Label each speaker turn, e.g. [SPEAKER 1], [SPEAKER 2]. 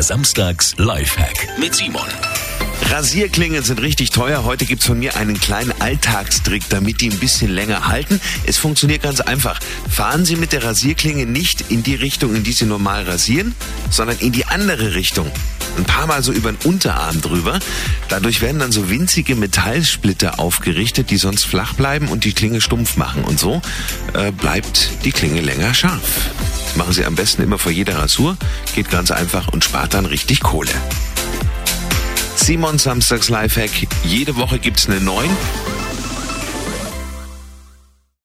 [SPEAKER 1] Der Samstags Lifehack mit Simon.
[SPEAKER 2] Rasierklingen sind richtig teuer. Heute gibt's von mir einen kleinen Alltagstrick, damit die ein bisschen länger halten. Es funktioniert ganz einfach. Fahren Sie mit der Rasierklinge nicht in die Richtung, in die Sie normal rasieren, sondern in die andere Richtung. Ein paar Mal so über den Unterarm drüber. Dadurch werden dann so winzige Metallsplitter aufgerichtet, die sonst flach bleiben und die Klinge stumpf machen. Und so äh, bleibt die Klinge länger scharf. Machen Sie am besten immer vor jeder Rasur. Geht ganz einfach und spart dann richtig Kohle. Simon Samstags Lifehack. Jede Woche gibt's einen neuen